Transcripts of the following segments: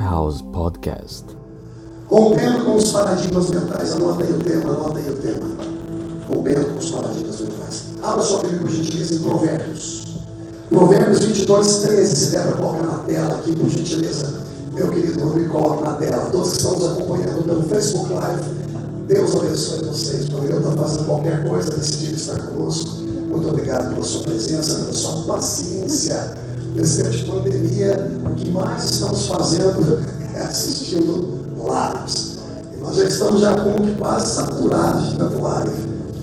House Podcast. Rompendo com os paradigmas mentais. Anota aí o tema, anota aí o tema. Rompendo com os paradigmas mentais. Abra sua Bíblia, por gentileza, em Provérbios. Provérbios 22, 13. Se der para colocar na tela aqui, por gentileza. Meu querido Rodrigo, coloca na tela. Todos que estão nos acompanhando pelo Facebook Live. Deus abençoe vocês. Por eu estar fazendo qualquer coisa, decidir estar conosco. Muito obrigado pela sua presença, pela sua paciência. De pandemia, o que mais estamos fazendo é assistindo lives. E nós já estamos já que quase saturados de tanto live.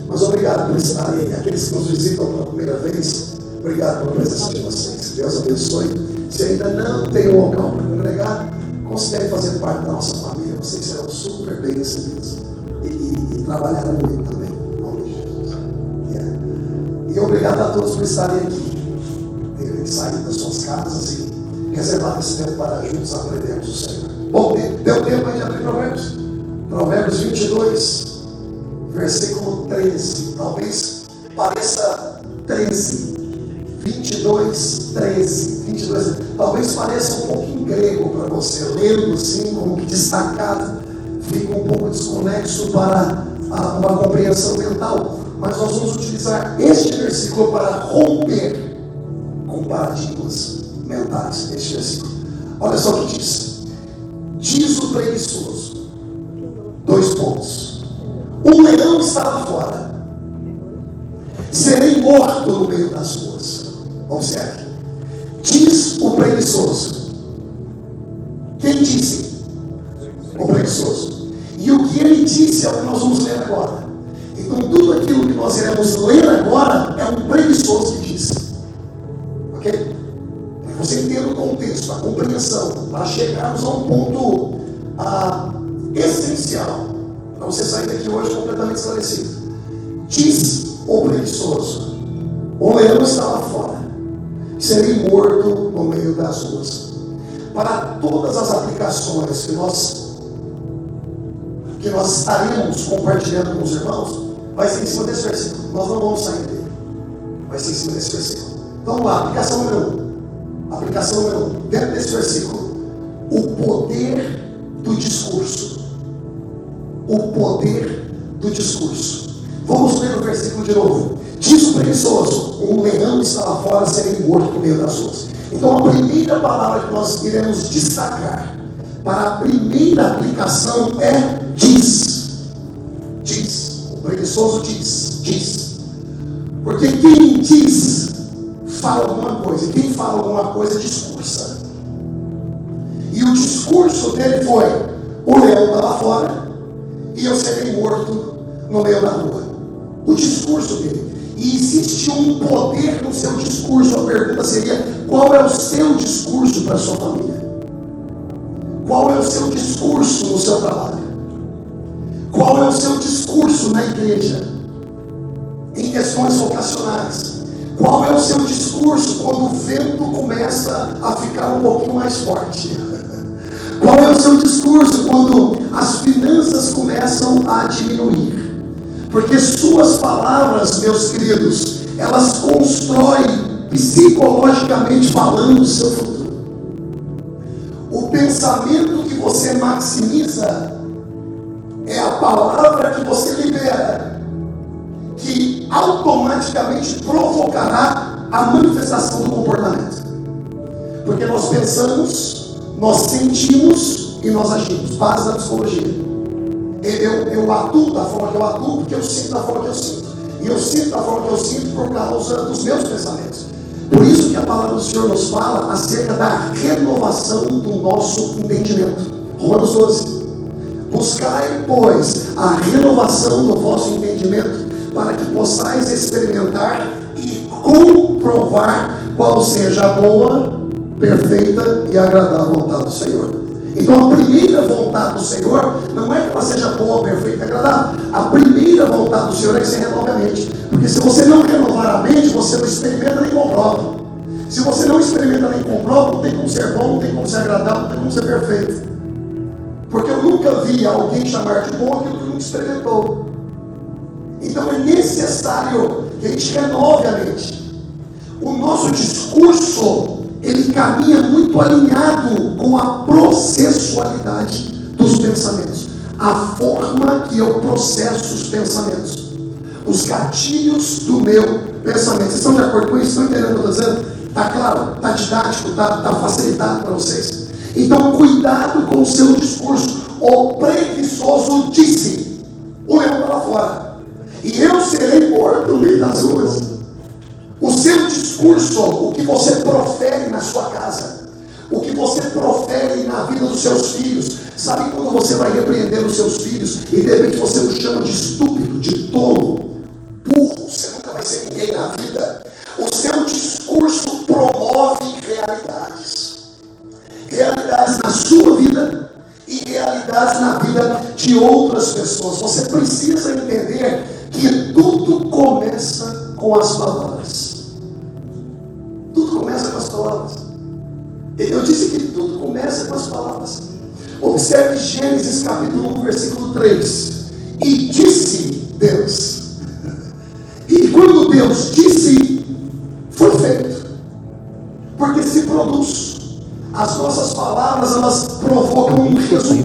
Mas obrigado por estarem. Aqueles que nos visitam pela primeira vez, obrigado pela presença de vocês. Deus abençoe. Se ainda não tem um local para congregar, considere fazer parte da nossa família. Vocês serão super bem recebidos. E, e, e trabalharão muito também. Jesus. Yeah. E obrigado a todos por estarem aqui. Terem saído das suas casas e reservado esse tempo para juntos aprendermos o Senhor. Bom, deu tempo aí de abrir Provérbios. Provérbios 22, versículo 13. Talvez pareça 13. 22, 13. 22. Talvez pareça um pouquinho grego para você. Lendo assim, como que destacado, fica um pouco desconexo para uma compreensão mental. Mas nós vamos utilizar este versículo para romper paradigmas mentais. Este versículo. Olha só o que diz. Diz o preguiçoso. Dois pontos. Um leão estava fora. Serei morto no meio das ruas. Observe. Diz o preguiçoso. Quem disse? O preguiçoso. E o que ele disse é o que nós vamos ler agora. Então, tudo aquilo que nós iremos ler agora é um preguiçoso que contexto, a compreensão, para chegarmos a um ponto ah, essencial, para você sair daqui hoje completamente esclarecido. Diz o preguiçoso: o leão estava fora, serei morto no meio das ruas. Para todas as aplicações que nós, que nós estaremos compartilhando com os irmãos, vai ser em cima desse versículo. Nós não vamos sair dele. Vai ser em cima desse versículo. Então vamos lá, aplicação número um. Aplicação número um. Dentro desse versículo, o poder do discurso. O poder do discurso. Vamos ler o versículo de novo. Diz o preguiçoso: um leão estava fora, seria morto no meio das ruas. Então, a primeira palavra que nós iremos destacar para a primeira aplicação é diz. Diz. O preguiçoso diz. Diz. Porque quem diz, fala alguma coisa. E quem fala alguma coisa, discursa. E o discurso dele foi: o leão estava fora e eu serei morto no meio da rua. O discurso dele. E existe um poder no seu discurso. A pergunta seria: qual é o seu discurso para a sua família? Qual é o seu discurso no seu trabalho? Qual é o seu discurso na igreja? Em questões vocacionais. Qual é o seu discurso quando o vento começa a ficar um pouquinho mais forte? Qual é o seu discurso quando as finanças começam a diminuir? Porque suas palavras, meus queridos, elas constroem psicologicamente falando o seu futuro. O pensamento que você maximiza é a palavra que você libera, que automaticamente provocará a manifestação do comportamento. Porque nós pensamos, nós sentimos e nós agimos. Base da psicologia. Eu, eu atuo da forma que eu atuo, porque eu sinto da forma que eu sinto. E eu sinto da forma que eu sinto por causa dos meus pensamentos. Por isso que a palavra do Senhor nos fala acerca da renovação do nosso entendimento. Romanos 12. Buscai, pois, a renovação do vosso entendimento, para que possais experimentar e comprovar qual seja a boa, perfeita e agradável vontade do Senhor. Então a primeira vontade do Senhor não é que ela seja boa, perfeita e agradável. A primeira vontade do Senhor é que você renove a mente. Porque se você não renovar a mente, você não experimenta nem comprova. Se você não experimenta nem comprova, não tem como ser bom, não tem como ser agradável, não tem como ser perfeito. Porque eu nunca vi alguém chamar de bom aquilo que nunca experimentou. Então é necessário que a gente renove a mente. O nosso discurso, ele caminha muito alinhado com a processualidade dos pensamentos. A forma que eu processo os pensamentos. Os gatilhos do meu pensamento. Vocês estão de acordo com isso? Estão entendendo o que eu estou dizendo? Está claro? Está didático? Está tá facilitado para vocês? Então, cuidado com o seu discurso. O preguiçoso disse: o leão para fora, e eu serei morto no meio das ruas. O seu discurso, o que você profere na sua casa, o que você profere na vida dos seus filhos, sabe quando você vai repreender os seus filhos e de repente você os chama de estúpido, de tolo, burro, você nunca vai ser ninguém na vida. O seu discurso promove realidades realidades na sua vida e realidades na vida de outras pessoas. Você precisa entender que tudo começa com as palavras. Tudo começa com as palavras. Eu disse que tudo começa com as palavras. Observe Gênesis capítulo 1, versículo 3. E disse Deus. E quando Deus disse, foi feito. Porque se produz. As nossas palavras, elas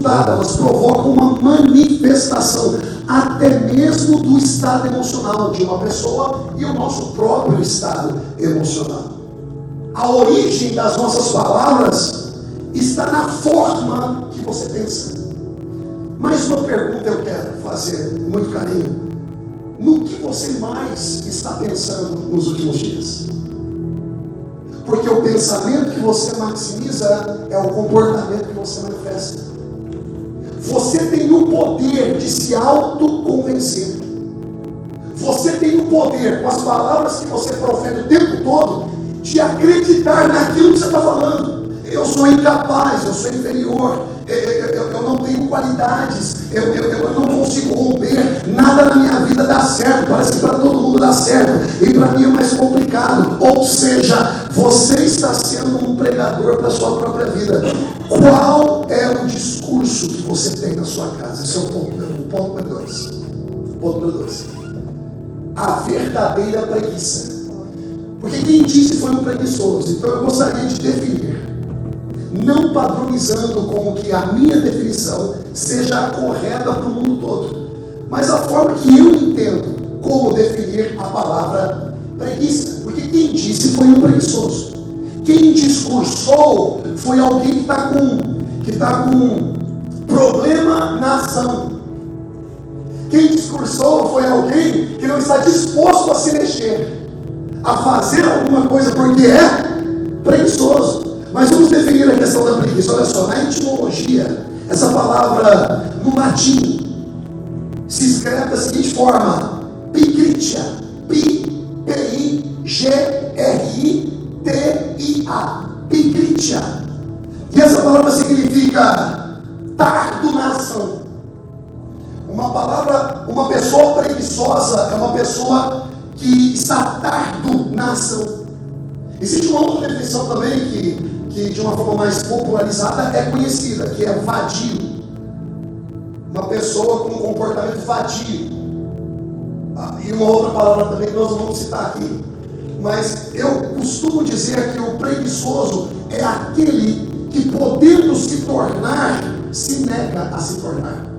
resultado, elas provocam uma manifestação, até mesmo do estado emocional de uma pessoa e o nosso próprio estado emocional. A origem das nossas palavras está na forma que você pensa. Mais uma pergunta eu quero fazer, com muito carinho. No que você mais está pensando nos últimos dias? Porque o pensamento que você maximiza é o comportamento que você manifesta. Você tem o poder de se autoconvencer. Você tem o poder, com as palavras que você profere o tempo todo, de acreditar naquilo que você está falando. Eu sou incapaz, eu sou inferior, eu, eu, eu não tenho qualidades, eu, eu, não consigo romper, nada na minha vida dá certo, parece que para todo mundo dá certo, e para mim é mais complicado. Ou seja, você está sendo um pregador para a sua própria vida. Qual é o discurso que você tem na sua casa? Esse é o ponto número um. Ponto dois. Ponto número dois. A verdadeira preguiça. Porque quem disse foi um preguiçoso. Então eu gostaria de definir não padronizando com que a minha definição seja a correta para o mundo todo, mas a forma que eu entendo como definir a palavra preguiça. Porque quem disse foi um preguiçoso. Quem discursou foi alguém que está com, que tá com problema na ação. Quem discursou foi alguém que não está disposto a se mexer, a fazer alguma coisa porque é preguiçoso. Mas vamos definir a questão da preguiça. Olha só, na etimologia, essa palavra no latim se escreve da seguinte forma: pigritia. P-I-G-R-I-T-I-A. Pigritia. E essa palavra significa tardunação. Uma palavra, uma pessoa preguiçosa é uma pessoa que está tardo na ação. Existe uma outra definição também que que de uma forma mais popularizada é conhecida, que é vadio. Uma pessoa com um comportamento vadio. Ah, e uma outra palavra também que nós não vamos citar aqui. Mas eu costumo dizer que o preguiçoso é aquele que, podendo se tornar, nega a se tornar.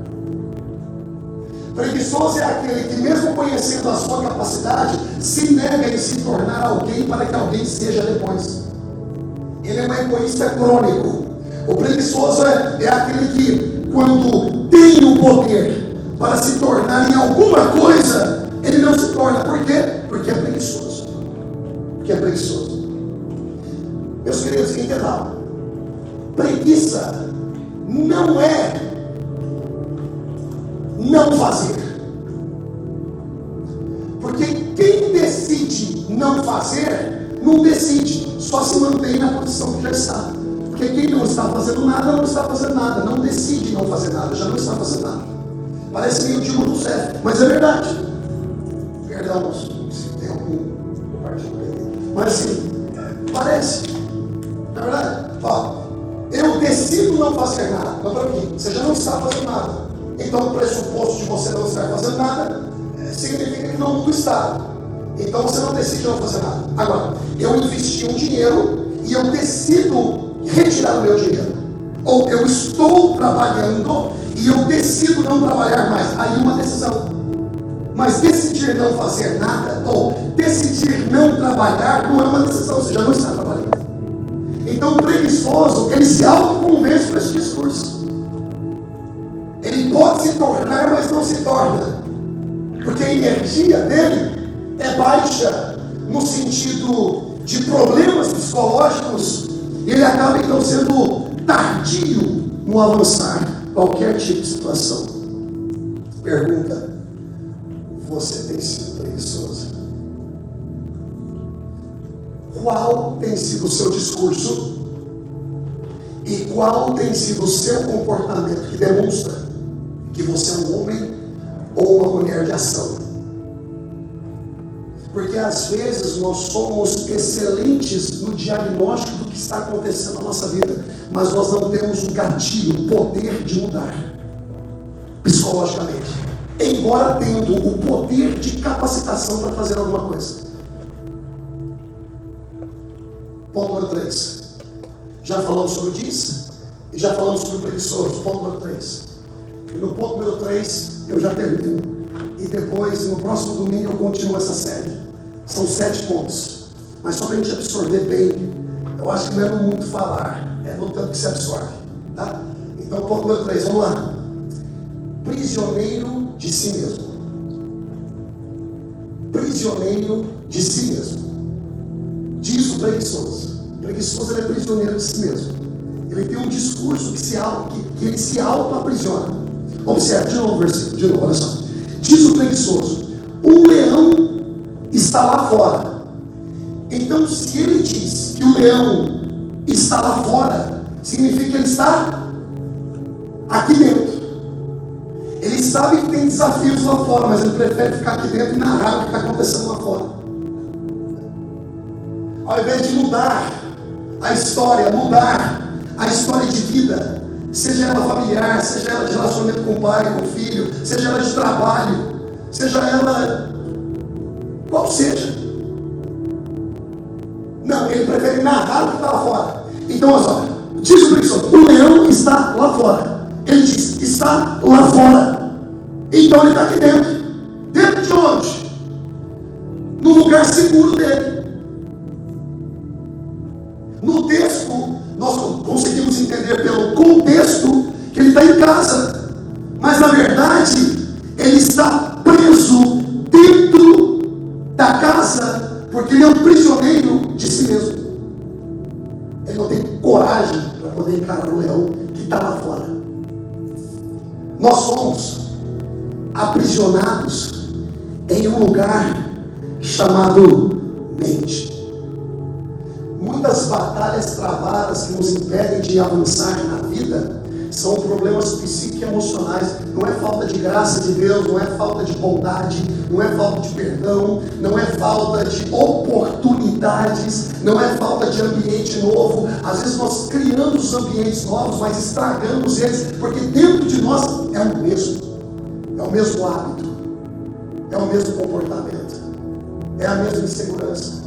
Preguiçoso é aquele que, mesmo conhecendo a sua capacidade, se nega em se tornar alguém para que alguém seja depois. Ele é um egoísta crônico. O preguiçoso é, é aquele que, quando tem o poder para se tornar em alguma coisa, ele não se torna. Por quê? Porque é preguiçoso. Porque é preguiçoso. Meus queridos, entendam. Preguiça não é não fazer. Porque quem decide não fazer, não decide só se mantém na condição que já está. Porque quem não está fazendo nada, não está fazendo nada. Não decide não fazer nada, já não está fazendo nada. Parece meio Dilma Rousseff, mas é verdade. Perdão se tem algum partido. Mas assim, parece. É verdade, decido não fazer nada. Mas para mim, você já não está fazendo nada. Então o pressuposto de você não estar fazendo nada é, significa que não está. Então você não decide não fazer nada. Agora, eu investi um dinheiro e eu decido retirar o meu dinheiro. Ou eu estou trabalhando e eu decido não trabalhar mais. Aí uma decisão. Mas decidir não fazer nada ou decidir não trabalhar não é uma decisão, você já não está trabalhando. Então o preguiçoso, ele se autoconvence com esse discurso. Ele pode se tornar, mas não se torna. Porque a energia dele é baixa no sentido de problemas psicológicos. Ele acaba então sendo tardio no avançar qualquer tipo de situação. Pergunta: Você tem sido preguiçoso? Qual tem sido o seu discurso? Qual tem sido o seu comportamento que demonstra que você é um homem ou uma mulher de ação? Porque às vezes nós somos excelentes no diagnóstico do que está acontecendo na nossa vida, mas nós não temos o gatilho, o poder de mudar psicologicamente, embora tendo o poder de capacitação para fazer alguma coisa. Ponto número 3. Já falamos sobre o diz e já falamos sobre preguiçoso. Ponto número 3. E no ponto número 3 eu já termino. E depois, no próximo domingo, eu continuo essa série. São sete pontos. Mas só para a gente absorver bem, eu acho que não é muito falar, é no tanto que se absorve. Tá? Então, ponto número 3, vamos lá. Prisioneiro de si mesmo. Prisioneiro de si mesmo. Diz o preguiçoso. O preguiçoso é prisioneiro de si mesmo. Ele tem um discurso que, se, que, que ele se auto-aprisiona. Observe de novo o versículo, de novo, olha só. Diz o preguiçoso: o leão está lá fora. Então, se ele diz que o leão está lá fora, significa que ele está aqui dentro. Ele sabe que tem desafios lá fora, mas ele prefere ficar aqui dentro e narrar o que está acontecendo lá fora. Ao invés de mudar a história, mudar a história de vida, seja ela familiar, seja ela de relacionamento com o pai, com o filho, seja ela de trabalho, seja ela qual seja. Não, ele prefere narrar o que está lá fora. Então, olha só, diz o preguiçoso, o leão está lá fora. Ele diz, está lá fora. Então ele está aqui dentro. Dentro de onde? No lugar seguro dele. No conseguimos entender pelo contexto que ele está em casa. Mas na verdade, ele está preso dentro da casa, porque ele é um prisioneiro de si mesmo. Ele não tem coragem para poder encarar o leão que está lá fora. Nós somos de avançar na vida são problemas psique-emocionais. Não é falta de graça de Deus, não é falta de bondade, não é falta de perdão, não é falta de oportunidades, não é falta de ambiente novo. Às vezes nós criamos ambientes novos, mas estragamos eles, porque dentro de nós é o mesmo, é o mesmo hábito, é o mesmo comportamento, é a mesma insegurança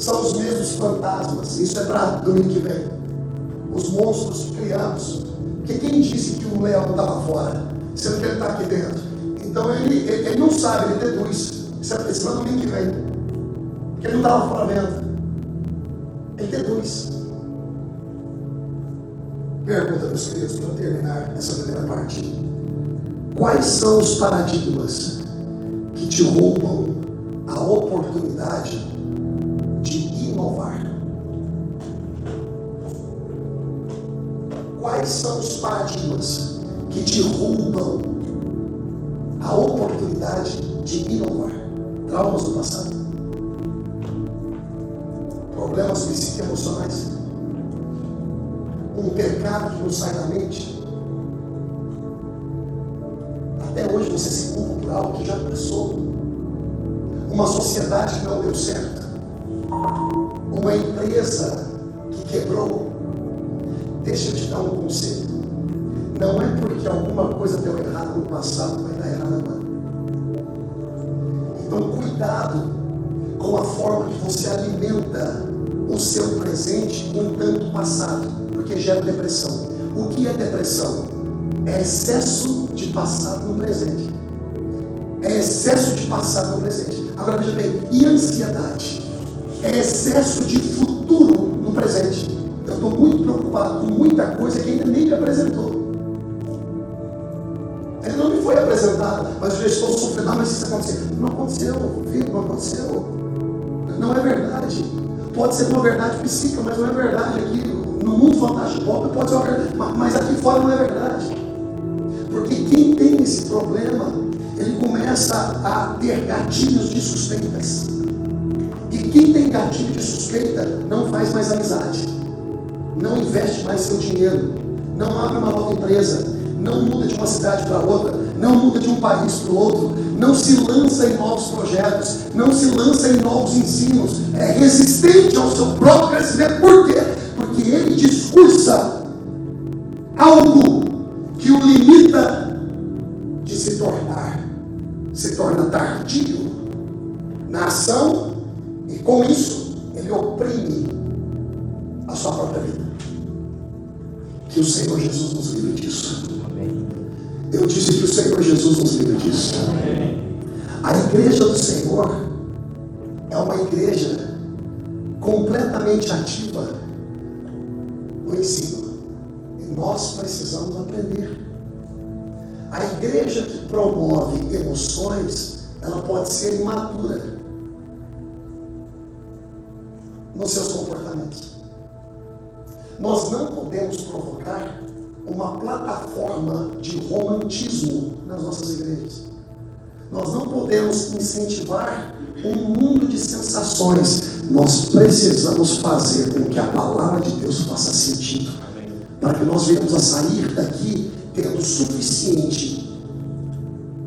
são os mesmos fantasmas. Isso é para domingo que vem. Os monstros que. Porque quem disse que o leão está lá fora? Sendo que ele está aqui dentro. Então ele, ele, ele, não sabe, ele deduz. Isso é para domingo que vem. Porque ele não está lá fora vendo. Ele deduz. Pergunta, meus queridos, para terminar essa primeira parte. Quais são os paradigmas que te roubam a oportunidade paradigmas que te roubam a oportunidade de inovar? Traumas do passado, problemas psicoemocionais, um pecado que não sai da mente. Até hoje você se culpa por algo que já passou. Uma sociedade que não deu certo uma empresa que quebrou, deixa eu te dar um conselho. Não é porque alguma coisa deu errado no passado que vai dar errado agora. Então, cuidado com a forma que você alimenta o seu presente com tanto passado, porque gera depressão. O que é depressão? É excesso de passado no presente. É excesso de passado no presente. Agora veja bem, e ansiedade? É excesso de futuro no presente. Eu estou muito preocupado com muita coisa que ainda nem me apresentou. Foi apresentado, mas eu estou sofrendo. Mas isso aconteceu. Não aconteceu, filho, não aconteceu. Não é verdade. Pode ser uma verdade psíquica, mas não é verdade aqui. No mundo fantástico pode ser uma verdade, mas aqui fora não é verdade. Porque quem tem esse problema, ele começa a ter gatilhos de suspeitas. E quem tem gatilho de suspeita não faz mais amizade, não investe mais seu dinheiro, não abre uma nova empresa, não muda de uma cidade para outra, não muda de um país para o outro, não se lança em novos projetos, não se lança em novos ensinos, é resistente ao seu próprio crescimento. Por quê? Porque ele discursa algo que o limita de se tornar, se torna tardio na ação e com isso ele oprime a sua própria vida. Que o Senhor Jesus nos livre disso. Eu disse que o Senhor Jesus nos livre disso. A igreja do Senhor é uma igreja completamente ativa no ensino. E nós precisamos aprender. A igreja que promove emoções, ela pode ser imatura nos seus comportamentos. Nós não podemos provocar uma plataforma de romantismo nas nossas igrejas. Nós não podemos incentivar um mundo de sensações. Nós precisamos fazer com que a palavra de Deus faça sentido. Para que nós venhamos a sair daqui tendo suficiente,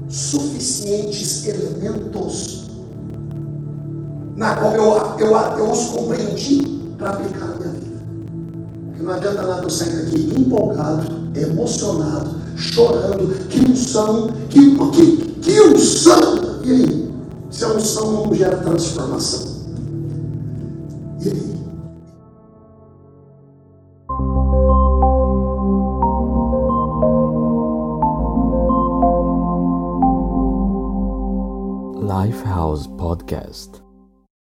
suficientes elementos na qual eu, eu, eu os compreendi para aplicar na minha. Não adianta nada eu sair daqui empolgado, emocionado, chorando, que unção, que, que, que unção. E aí? Se a unção não gera transformação. E aí? Lifehouse Podcast